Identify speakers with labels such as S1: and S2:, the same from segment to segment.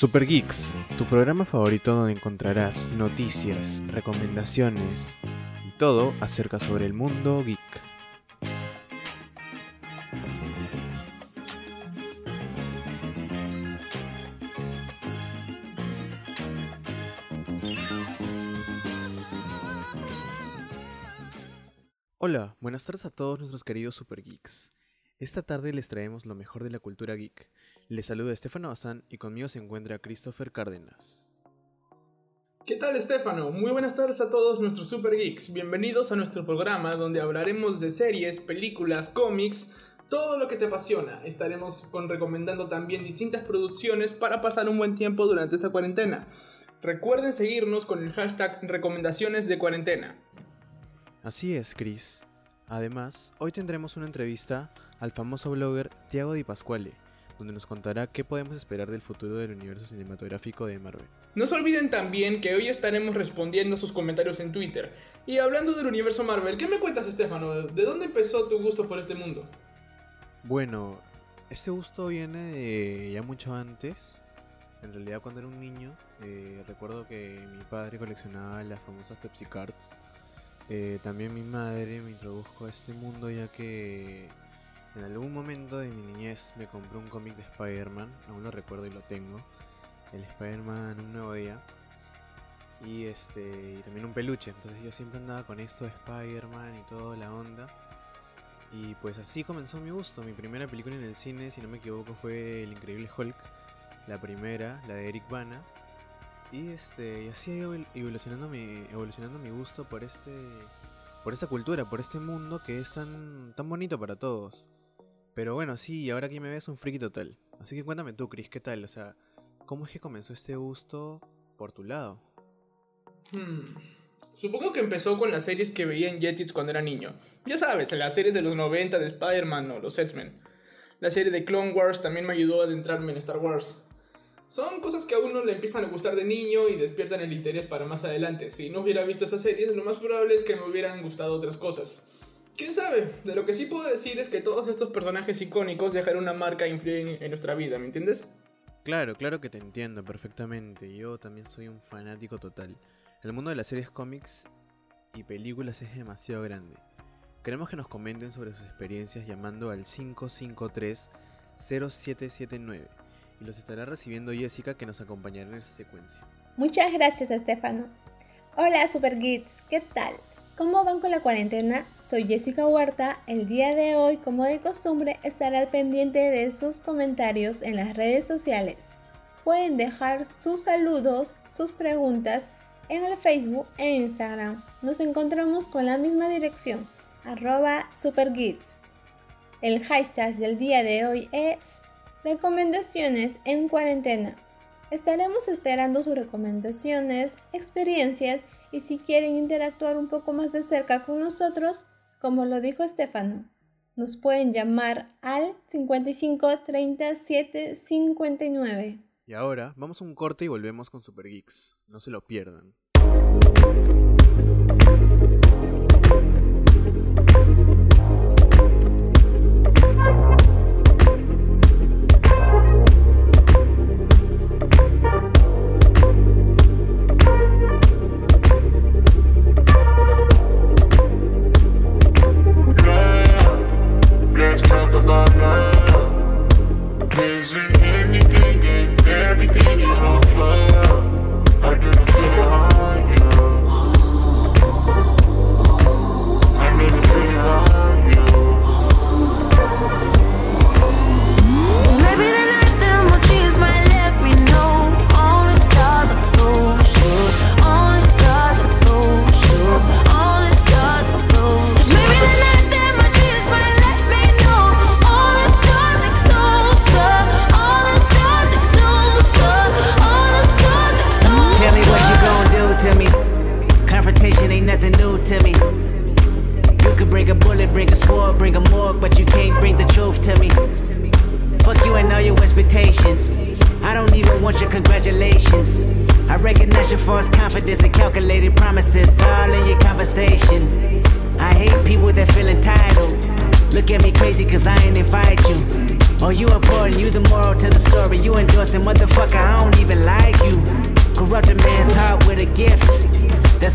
S1: Super Geeks, tu programa favorito donde encontrarás noticias, recomendaciones y todo acerca sobre el mundo geek. Hola, buenas tardes a todos nuestros queridos Super Geeks. Esta tarde les traemos lo mejor de la cultura geek. Les saluda Estefano Bazán y conmigo se encuentra Christopher Cárdenas.
S2: ¿Qué tal Estefano? Muy buenas tardes a todos nuestros Super Geeks. Bienvenidos a nuestro programa donde hablaremos de series, películas, cómics, todo lo que te apasiona. Estaremos con recomendando también distintas producciones para pasar un buen tiempo durante esta cuarentena. Recuerden seguirnos con el hashtag recomendaciones de cuarentena.
S1: Así es, Chris. Además, hoy tendremos una entrevista al famoso blogger Tiago Di Pasquale, donde nos contará qué podemos esperar del futuro del universo cinematográfico de Marvel.
S2: No se olviden también que hoy estaremos respondiendo a sus comentarios en Twitter. Y hablando del universo Marvel, ¿qué me cuentas, Estefano? ¿De dónde empezó tu gusto por este mundo?
S1: Bueno, este gusto viene de ya mucho antes. En realidad, cuando era un niño, eh, recuerdo que mi padre coleccionaba las famosas Pepsi Cards. Eh, también mi madre me introdujo a este mundo ya que en algún momento de mi niñez me compré un cómic de Spider-Man, aún lo recuerdo y lo tengo. El Spider-Man Un Nuevo Día. Y este y también un peluche. Entonces yo siempre andaba con esto de Spider-Man y toda la onda. Y pues así comenzó mi gusto. Mi primera película en el cine, si no me equivoco, fue El Increíble Hulk. La primera, la de Eric Bana. Y este, y así evolucionando mi, evolucionando mi gusto por este. por esta cultura, por este mundo que es tan, tan bonito para todos. Pero bueno, sí, ahora que me ves un friki total. Así que cuéntame tú, Chris, ¿qué tal? O sea, ¿cómo es que comenzó este gusto por tu lado?
S2: Hmm. Supongo que empezó con las series que veía en Jetix cuando era niño. Ya sabes, las series de los 90 de Spider-Man o los X-Men. La serie de Clone Wars también me ayudó a adentrarme en Star Wars. Son cosas que a uno le empiezan a gustar de niño y despiertan el interés para más adelante. Si no hubiera visto esas series, lo más probable es que me hubieran gustado otras cosas. ¿Quién sabe? De lo que sí puedo decir es que todos estos personajes icónicos dejaron una marca e influyen en nuestra vida, ¿me entiendes?
S1: Claro, claro que te entiendo perfectamente. Yo también soy un fanático total. El mundo de las series cómics y películas es demasiado grande. Queremos que nos comenten sobre sus experiencias llamando al 553-0779 y los estará recibiendo Jessica que nos acompañará en esta secuencia.
S3: Muchas gracias, Estefano. Hola, Super Geeks, ¿qué tal? ¿Cómo van con la cuarentena? Soy Jessica Huerta. El día de hoy, como de costumbre, estaré al pendiente de sus comentarios en las redes sociales. Pueden dejar sus saludos, sus preguntas en el Facebook e Instagram. Nos encontramos con la misma dirección, arroba supergeeks. El hashtag del día de hoy es recomendaciones en cuarentena. Estaremos esperando sus recomendaciones, experiencias y si quieren interactuar un poco más de cerca con nosotros, como lo dijo Estefano, nos pueden llamar al 55 37 59.
S1: Y ahora vamos a un corte y volvemos con Super Geeks. No se lo pierdan.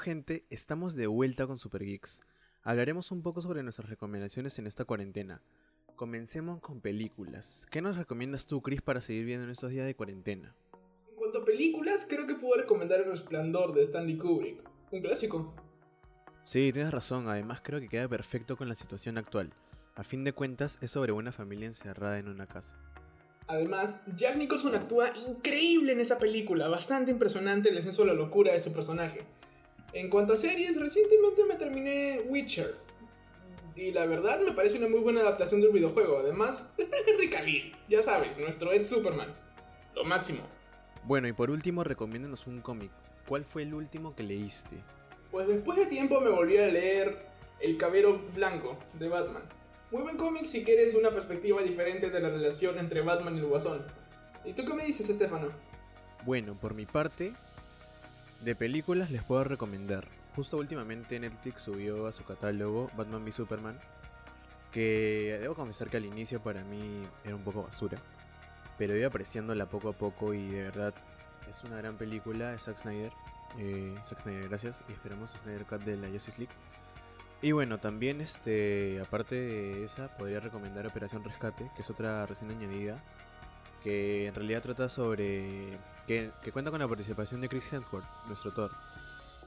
S1: Gente, estamos de vuelta con Super Geeks. Hablaremos un poco sobre nuestras recomendaciones en esta cuarentena. Comencemos con películas. ¿Qué nos recomiendas tú, Chris, para seguir viendo en estos días de cuarentena?
S2: En cuanto a películas, creo que puedo recomendar El Resplandor de Stanley Kubrick. Un clásico.
S1: Sí, tienes razón, además creo que queda perfecto con la situación actual. A fin de cuentas, es sobre una familia encerrada en una casa.
S2: Además, Jack Nicholson actúa increíble en esa película, bastante impresionante el descenso a la locura de ese personaje. En cuanto a series, recientemente me terminé Witcher. Y la verdad me parece una muy buena adaptación del videojuego. Además, está Henry Cavill, ya sabes, nuestro Ed Superman. Lo máximo.
S1: Bueno, y por último, recomiéndanos un cómic. ¿Cuál fue el último que leíste?
S2: Pues después de tiempo me volví a leer El Cabero Blanco de Batman. Muy buen cómic si quieres una perspectiva diferente de la relación entre Batman y el Guasón. ¿Y tú qué me dices, Estefano?
S1: Bueno, por mi parte, de películas les puedo recomendar. Justo últimamente Netflix subió a su catálogo Batman v Superman, que debo confesar que al inicio para mí era un poco basura, pero iba apreciándola poco a poco y de verdad es una gran película de Zack Snyder. Eh, Zack Snyder, gracias, y esperamos Snyder Cut de la Justice League. Y bueno, también este, aparte de esa, podría recomendar Operación Rescate, que es otra recién añadida, que en realidad trata sobre que, que cuenta con la participación de Chris Hemsworth, nuestro Thor.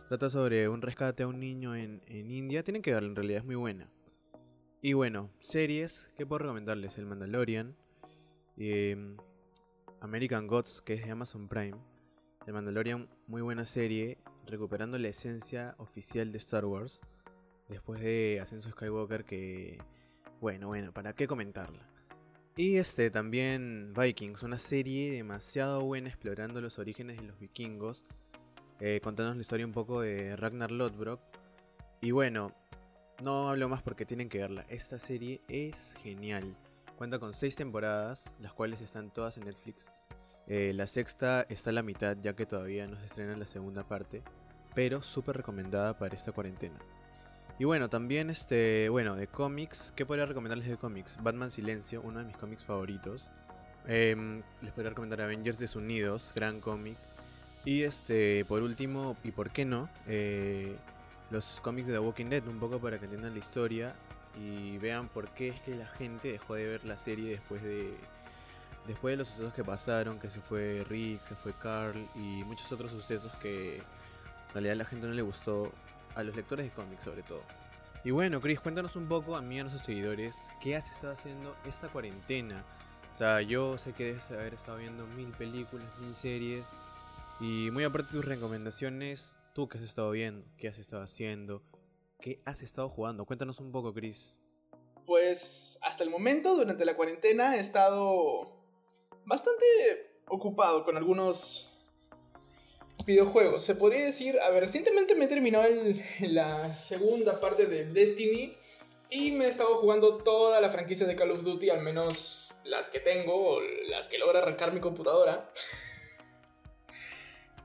S1: Trata sobre un rescate a un niño en, en India. Tienen que verla, en realidad es muy buena. Y bueno, series, ¿qué puedo recomendarles? El Mandalorian, em, American Gods, que es de Amazon Prime. El Mandalorian, muy buena serie, recuperando la esencia oficial de Star Wars. Después de Ascenso Skywalker, que... Bueno, bueno, ¿para qué comentarla? Y este también Vikings, una serie demasiado buena explorando los orígenes de los vikingos, eh, contándonos la historia un poco de Ragnar Lodbrok. Y bueno, no hablo más porque tienen que verla. Esta serie es genial. Cuenta con seis temporadas, las cuales están todas en Netflix. Eh, la sexta está a la mitad, ya que todavía no se estrena la segunda parte, pero súper recomendada para esta cuarentena. Y bueno, también este, bueno, de cómics, ¿qué podría recomendarles de cómics? Batman Silencio, uno de mis cómics favoritos. Em, les podría recomendar Avengers Desunidos, gran cómic. Y este, por último, y por qué no, eh, los cómics de The Walking Dead, un poco para que entiendan la historia y vean por qué es que la gente dejó de ver la serie después de, después de los sucesos que pasaron, que se fue Rick, se fue Carl y muchos otros sucesos que en realidad a la gente no le gustó, a los lectores de cómics sobre todo. Y bueno, Chris, cuéntanos un poco a mí y a nuestros seguidores, ¿qué has estado haciendo esta cuarentena? O sea, yo sé que debes haber estado viendo mil películas, mil series, y muy aparte de tus recomendaciones, ¿tú qué has estado viendo? ¿Qué has estado haciendo? ¿Qué has estado jugando? Cuéntanos un poco, Chris.
S2: Pues hasta el momento, durante la cuarentena, he estado bastante ocupado con algunos videojuegos. Se podría decir, a ver, recientemente me he terminado la segunda parte de Destiny y me he estado jugando toda la franquicia de Call of Duty, al menos las que tengo, o las que logra arrancar mi computadora.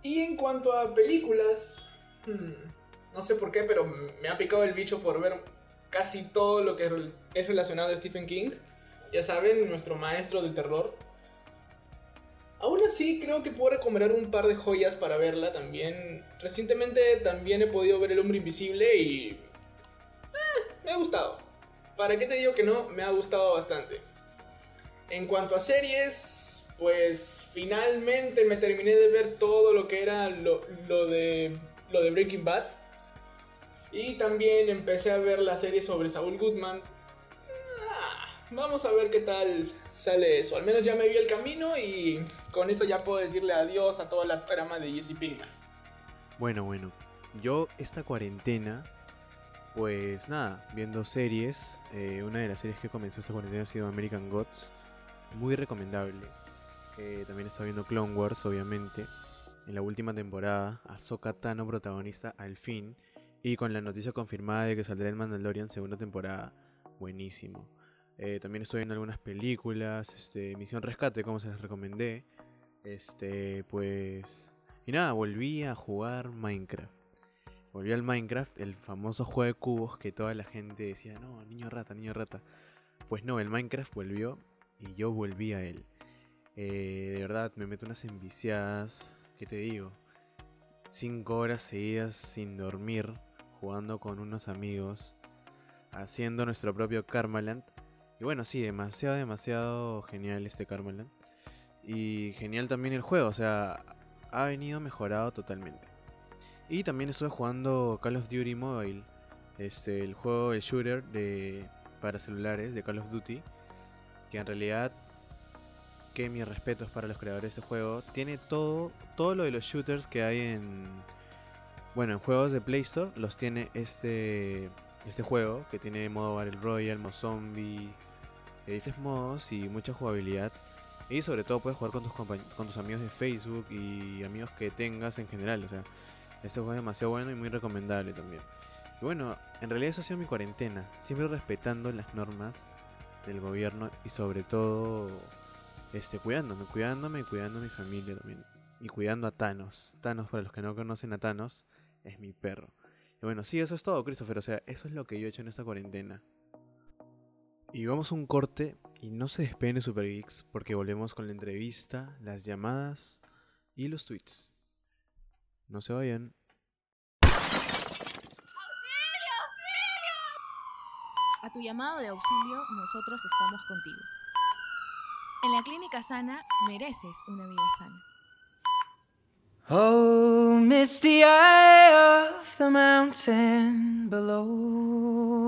S2: Y en cuanto a películas, hmm, no sé por qué, pero me ha picado el bicho por ver casi todo lo que es relacionado a Stephen King. Ya saben, nuestro maestro del terror. Aún así, creo que puedo recomendar un par de joyas para verla también. Recientemente también he podido ver El Hombre Invisible y... eh, me ha gustado. ¿Para qué te digo que no? Me ha gustado bastante. En cuanto a series, pues finalmente me terminé de ver todo lo que era lo, de, lo de Breaking Bad. Y también empecé a ver la serie sobre Saul Goodman. Ah, Vamos a ver qué tal sale eso. Al menos ya me vi el camino y con eso ya puedo decirle adiós a toda la trama de Jesse Pinkman.
S1: Bueno, bueno, yo esta cuarentena, pues nada, viendo series. eh, una de las series que comenzó esta cuarentena ha sido American Gods, muy recomendable. Eh, también está viendo Clone Wars, obviamente. En la última temporada, Ahsoka Tano protagonista al fin. Y con la noticia confirmada de que saldrá el Mandalorian segunda temporada, buenísimo. Eh, también estoy viendo algunas películas, este, Misión Rescate, como se les recomendé. Este, pues... Y nada, volví a jugar Minecraft. Volví al Minecraft, el famoso juego de cubos que toda la gente decía, no, niño rata, niño rata. Pues no, el Minecraft volvió y yo volví a él. Eh, de verdad, me meto unas enviciadas, ¿qué te digo? Cinco horas seguidas sin dormir, jugando con unos amigos, haciendo nuestro propio Karmaland. Y bueno, sí, demasiado, demasiado genial este Karmaland. Y genial también el juego, o sea, ha venido mejorado totalmente. Y también estuve jugando Call of Duty Mobile, este, el juego, el shooter de, para celulares de Call of Duty, que en realidad, que mis respetos para los creadores de este juego, tiene todo, todo lo de los shooters que hay en, bueno, en juegos de Play Store, los tiene este, este juego, que tiene modo Battle Royale, modo zombie, diferentes modos y mucha jugabilidad. Y sobre todo puedes jugar con tus, con tus amigos de Facebook y amigos que tengas en general. O sea, este juego es demasiado bueno y muy recomendable también. Y bueno, en realidad eso ha sido mi cuarentena. Siempre respetando las normas del gobierno y sobre todo este, cuidándome, cuidándome y cuidando a mi familia también. Y cuidando a Thanos. Thanos, para los que no conocen a Thanos, es mi perro. Y bueno, sí, eso es todo, Christopher. O sea, eso es lo que yo he hecho en esta cuarentena. Y vamos a un corte y no se despeguen de Super Geeks porque volvemos con la entrevista, las llamadas y los tweets. No se vayan.
S4: A tu llamado de auxilio, nosotros estamos contigo. En la Clínica Sana mereces una vida sana.
S5: Oh, misty eye of the mountain below.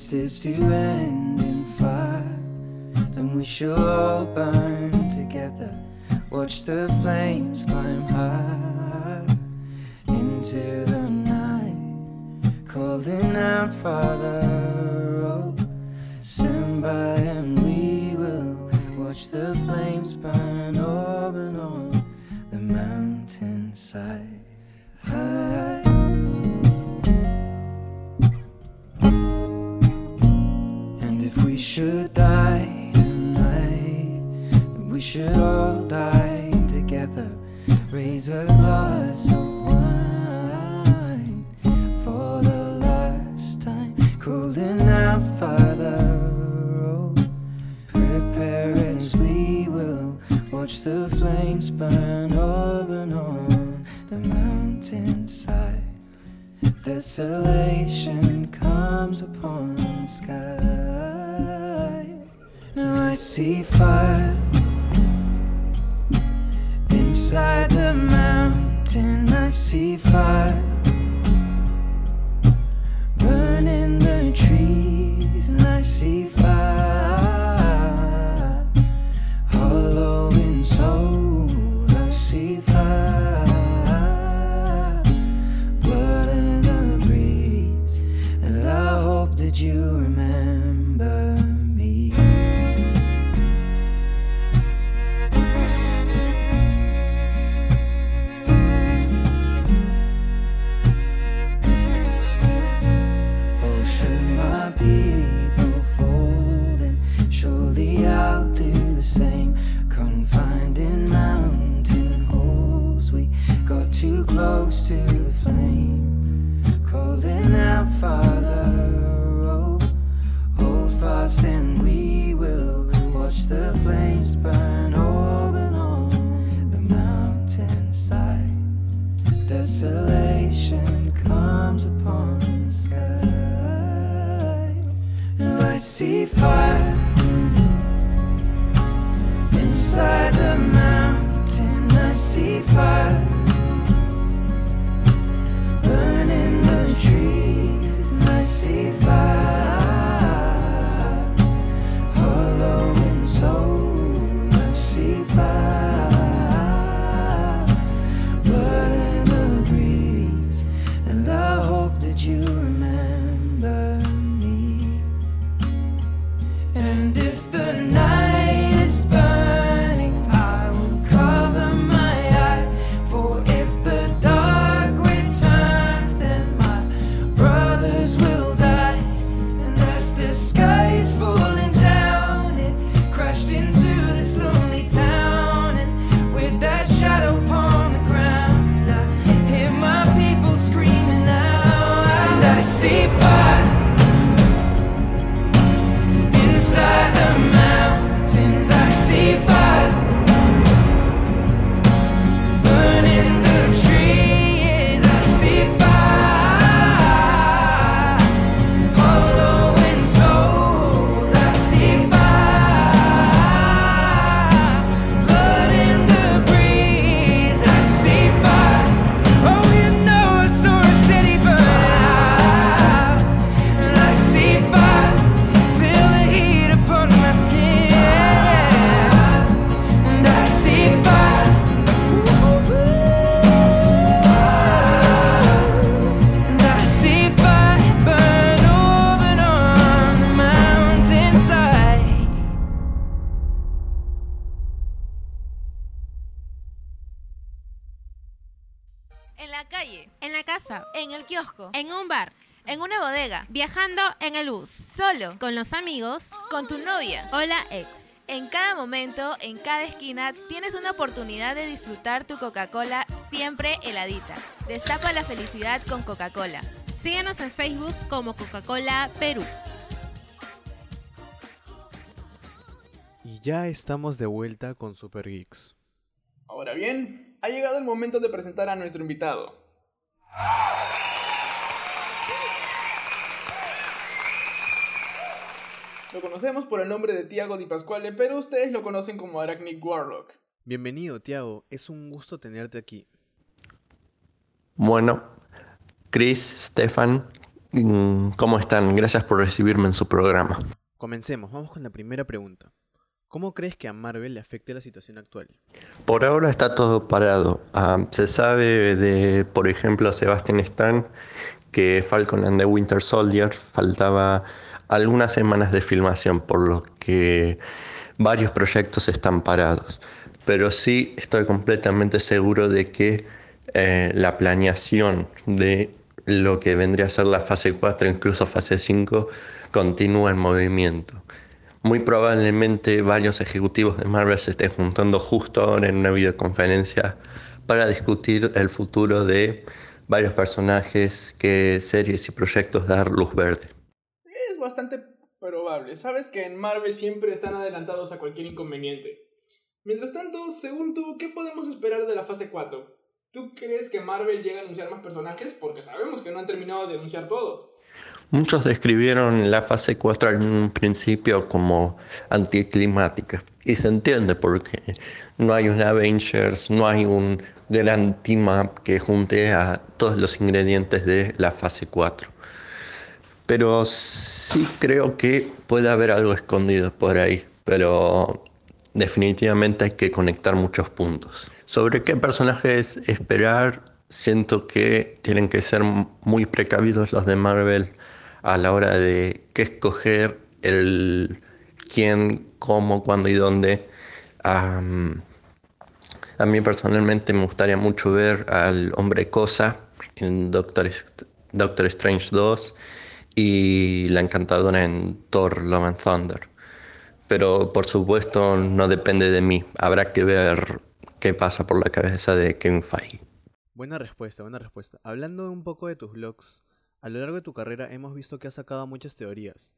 S5: This is to end in fire, then we shall all burn together. Watch the flames climb high into the night, calling out, Father, oh, stand by and we will watch the flames burn up and on the mountainside. should die tonight. We should all die together. Raise a glass of wine for the last time. Cooling out, Father. Oh, prepare as we will. Watch the flames burn up and on the mountainside. Desolation comes upon the sky. Now I see fire inside the mountain. I see fire Father, oh, hold fast, and we will watch the flames burn open on the mountainside. Desolation comes upon the sky. And I see fire inside the mountain. I see fire
S4: kiosco,
S6: en un bar,
S4: en una bodega,
S6: viajando en el bus,
S4: solo,
S6: con los amigos
S4: con tu novia.
S6: o la ex.
S4: En cada momento, en cada esquina, tienes una oportunidad de disfrutar tu Coca-Cola siempre heladita. Destapa la felicidad con Coca-Cola.
S6: Síguenos en Facebook como Coca-Cola Perú.
S1: Y ya estamos de vuelta con Super Geeks.
S2: Ahora bien, ha llegado el momento de presentar a nuestro invitado. Lo conocemos por el nombre de Tiago Di Pasquale, pero ustedes lo conocen como Arachnic Warlock.
S1: Bienvenido, Tiago. Es un gusto tenerte aquí.
S7: Bueno, Chris, Stefan, mm, ¿cómo están? Gracias por recibirme en su programa.
S1: Comencemos. Vamos con la primera pregunta. ¿Cómo crees que a Marvel le afecte la situación actual?
S7: Por ahora está todo parado. Ah, se sabe de, por ejemplo, Sebastian Stan que Falcon and the Winter Soldier faltaba algunas semanas de filmación, por lo que varios proyectos están parados. Pero sí estoy completamente seguro de que eh, la planeación de lo que vendría a ser la fase 4, incluso fase 5, continúa en movimiento. Muy probablemente varios ejecutivos de Marvel se estén juntando justo ahora en una videoconferencia para discutir el futuro de varios personajes, qué series y proyectos dar luz verde.
S2: Bastante probable. Sabes que en Marvel siempre están adelantados a cualquier inconveniente. Mientras tanto, según tú, ¿qué podemos esperar de la fase 4? ¿Tú crees que Marvel llega a anunciar más personajes? Porque sabemos que no han terminado de anunciar todo.
S7: Muchos describieron la fase 4 en un principio como anticlimática. Y se entiende porque no hay un Avengers, no hay un gran team up que junte a todos los ingredientes de la fase 4. Pero sí creo que puede haber algo escondido por ahí. Pero definitivamente hay que conectar muchos puntos. Sobre qué personajes esperar, siento que tienen que ser muy precavidos los de Marvel a la hora de qué escoger, el quién, cómo, cuándo y dónde. A mí personalmente me gustaría mucho ver al hombre cosa en Doctor, Doctor Strange 2 y la encantadora en Thor Love and Thunder. Pero por supuesto no depende de mí. Habrá que ver qué pasa por la cabeza de Kevin Feige.
S1: Buena respuesta, buena respuesta. Hablando un poco de tus vlogs, a lo largo de tu carrera hemos visto que has sacado muchas teorías.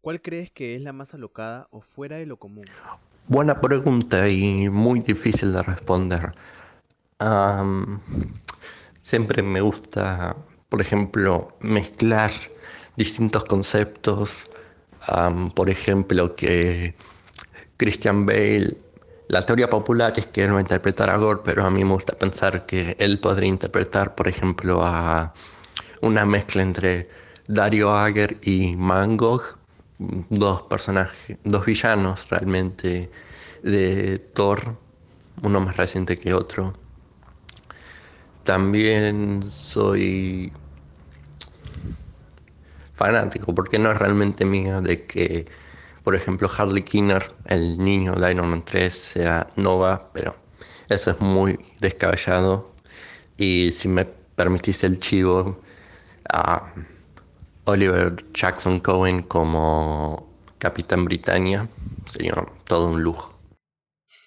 S1: ¿Cuál crees que es la más alocada o fuera de lo común?
S7: Buena pregunta y muy difícil de responder. Siempre me gusta, por ejemplo, mezclar distintos conceptos. Por ejemplo, que Christian Bale, la teoría popular es que él va a interpretar a Gore, pero a mí me gusta pensar que él podría interpretar, por ejemplo, a una mezcla entre Dario Ager y Mangog, dos personajes, dos villanos realmente de Thor, uno más reciente que otro. También soy fanático, porque no es realmente mía, de que, por ejemplo, Harley Kinner, el niño de Man 3, sea Nova, pero eso es muy descabellado. Y si me permitís el chivo, a Oliver Jackson Cohen como Capitán Britannia sería todo un lujo.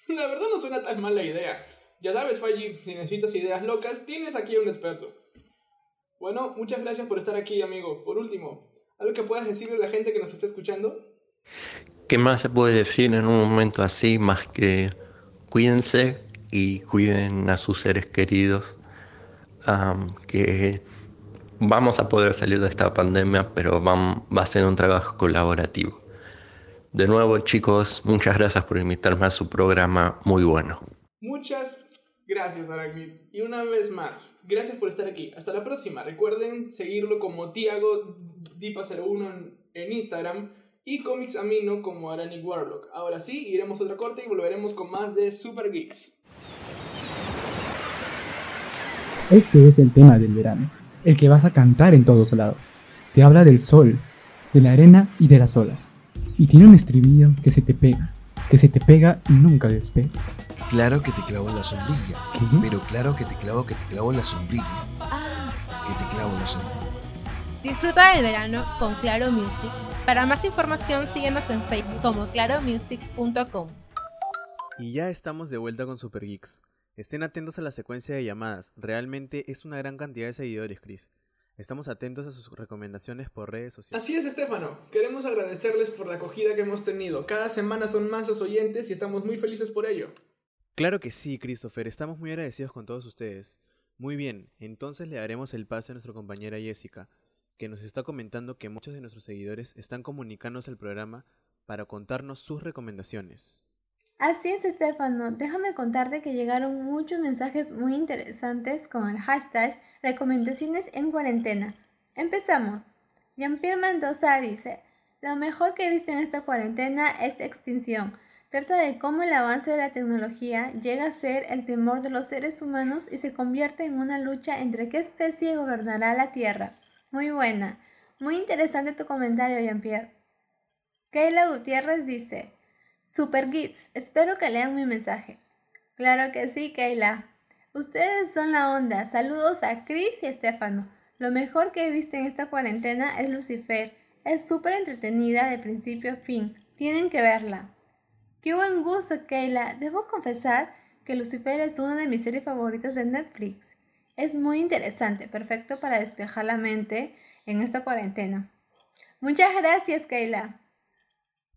S2: La verdad no suena tan mala idea. Ya sabes, Faji, si necesitas ideas locas, tienes aquí un experto. Bueno, muchas gracias por estar aquí, amigo. Por último, ¿algo que puedas decirle a la gente que nos está escuchando?
S7: ¿Qué más se puede decir en un momento así más que cuídense y cuiden a sus seres queridos? Que vamos a poder salir de esta pandemia, pero vam- va a ser un trabajo colaborativo. De nuevo, chicos, muchas gracias por invitarme a su programa muy bueno.
S2: Muchas gracias, Arachnid. Y una vez más, gracias por estar aquí. Hasta la próxima. Recuerden seguirlo como Tiago Dipa01 en, en Instagram y Comics Amino como Aranic Warlock. Ahora sí, iremos a otra corte y volveremos con más de Super Geeks.
S8: Este es el tema del verano, el que vas a cantar en todos lados. Te habla del sol, de la arena y de las olas. Y tiene un estribillo que se te pega, que se te pega y nunca despega.
S9: Claro que te clavo en la sombrilla, pero claro que te clavo que te clavo en la sombrilla, que te clavo en la sombrilla.
S6: Disfruta del verano con Claro Music. Para más información síguenos en Facebook como claromusic.com.
S1: Y ya estamos de vuelta con Super Geeks. Estén atentos a la secuencia de llamadas. Realmente es una gran cantidad de seguidores, Chris. Estamos atentos a sus recomendaciones por redes sociales.
S2: Así es, Estefano. Queremos agradecerles por la acogida que hemos tenido. Cada semana son más los oyentes y estamos muy felices por ello.
S1: Claro que sí, Christopher. Estamos muy agradecidos con todos ustedes. Muy bien, entonces le daremos el pase a nuestra compañera Jessica, que nos está comentando que muchos de nuestros seguidores están comunicándose al programa para contarnos sus recomendaciones.
S3: Así es, Estefano. Déjame contarte que llegaron muchos mensajes muy interesantes con el hashtag recomendaciones en cuarentena. Empezamos. Jean-Pierre Mendoza dice, lo mejor que he visto en esta cuarentena es Extinción. Trata de cómo el avance de la tecnología llega a ser el temor de los seres humanos y se convierte en una lucha entre qué especie gobernará la Tierra. Muy buena. Muy interesante tu comentario, Jean-Pierre. Kayla Gutiérrez dice, Super Gits, espero que lean mi mensaje. Claro que sí, Kayla. Ustedes son la onda. Saludos a Chris y Estefano. Lo mejor que he visto en esta cuarentena es Lucifer. Es súper entretenida de principio a fin. Tienen que verla. Qué buen gusto, Kayla. Debo confesar que Lucifer es una de mis series favoritas de Netflix. Es muy interesante, perfecto para despejar la mente en esta cuarentena. Muchas gracias, Kayla.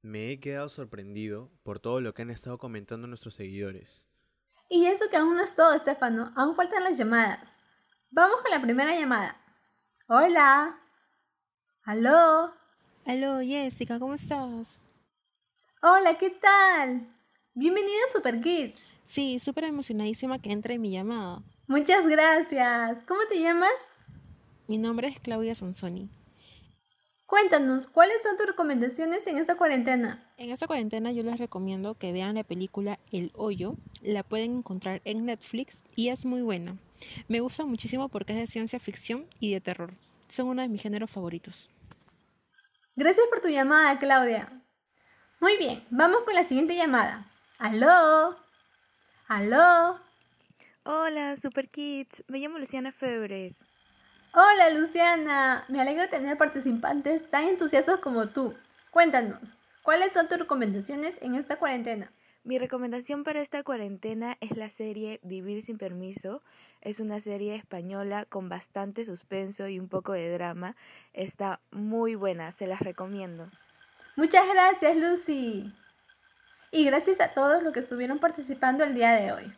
S1: Me he quedado sorprendido por todo lo que han estado comentando nuestros seguidores.
S3: Y eso que aún no es todo, Estefano, aún faltan las llamadas. Vamos con la primera llamada. Hola. ¿Aló?
S10: Aló, Jessica, ¿cómo estás?
S3: Hola, ¿qué tal? Bienvenida a Super Kids.
S10: Sí, súper emocionadísima que entre mi llamada.
S3: Muchas gracias. ¿Cómo te llamas?
S10: Mi nombre es Claudia Sansoni.
S3: Cuéntanos, ¿cuáles son tus recomendaciones en esta cuarentena?
S10: En esta cuarentena yo les recomiendo que vean la película El Hoyo. La pueden encontrar en Netflix y es muy buena. Me gusta muchísimo porque es de ciencia ficción y de terror. Son uno de mis géneros favoritos.
S3: Gracias por tu llamada, Claudia. Muy bien, vamos con la siguiente llamada. ¿Aló? ¿Aló?
S11: Hola, Super Kids. Me llamo Luciana Febres.
S3: Hola, Luciana. Me alegra tener participantes tan entusiastas como tú. Cuéntanos, ¿cuáles son tus recomendaciones en esta cuarentena?
S11: Mi recomendación para esta cuarentena es la serie Vivir sin permiso. Es una serie española con bastante suspenso y un poco de drama. Está muy buena, se las recomiendo.
S3: Muchas gracias, Lucy. Y gracias a todos los que estuvieron participando el día de hoy.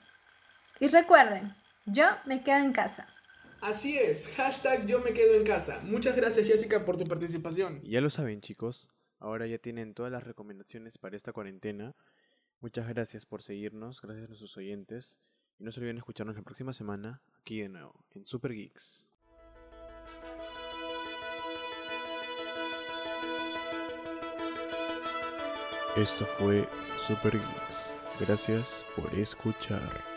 S3: Y recuerden, yo me quedo en casa.
S2: Así es, hashtag yo me quedo en casa. Muchas gracias Jessica por tu participación.
S1: Y ya lo saben chicos, ahora ya tienen todas las recomendaciones para esta cuarentena. Muchas gracias por seguirnos, gracias a nuestros oyentes. Y no se olviden escucharnos la próxima semana, aquí de nuevo, en Super Geeks. Esto fue Super. Gracias por escuchar.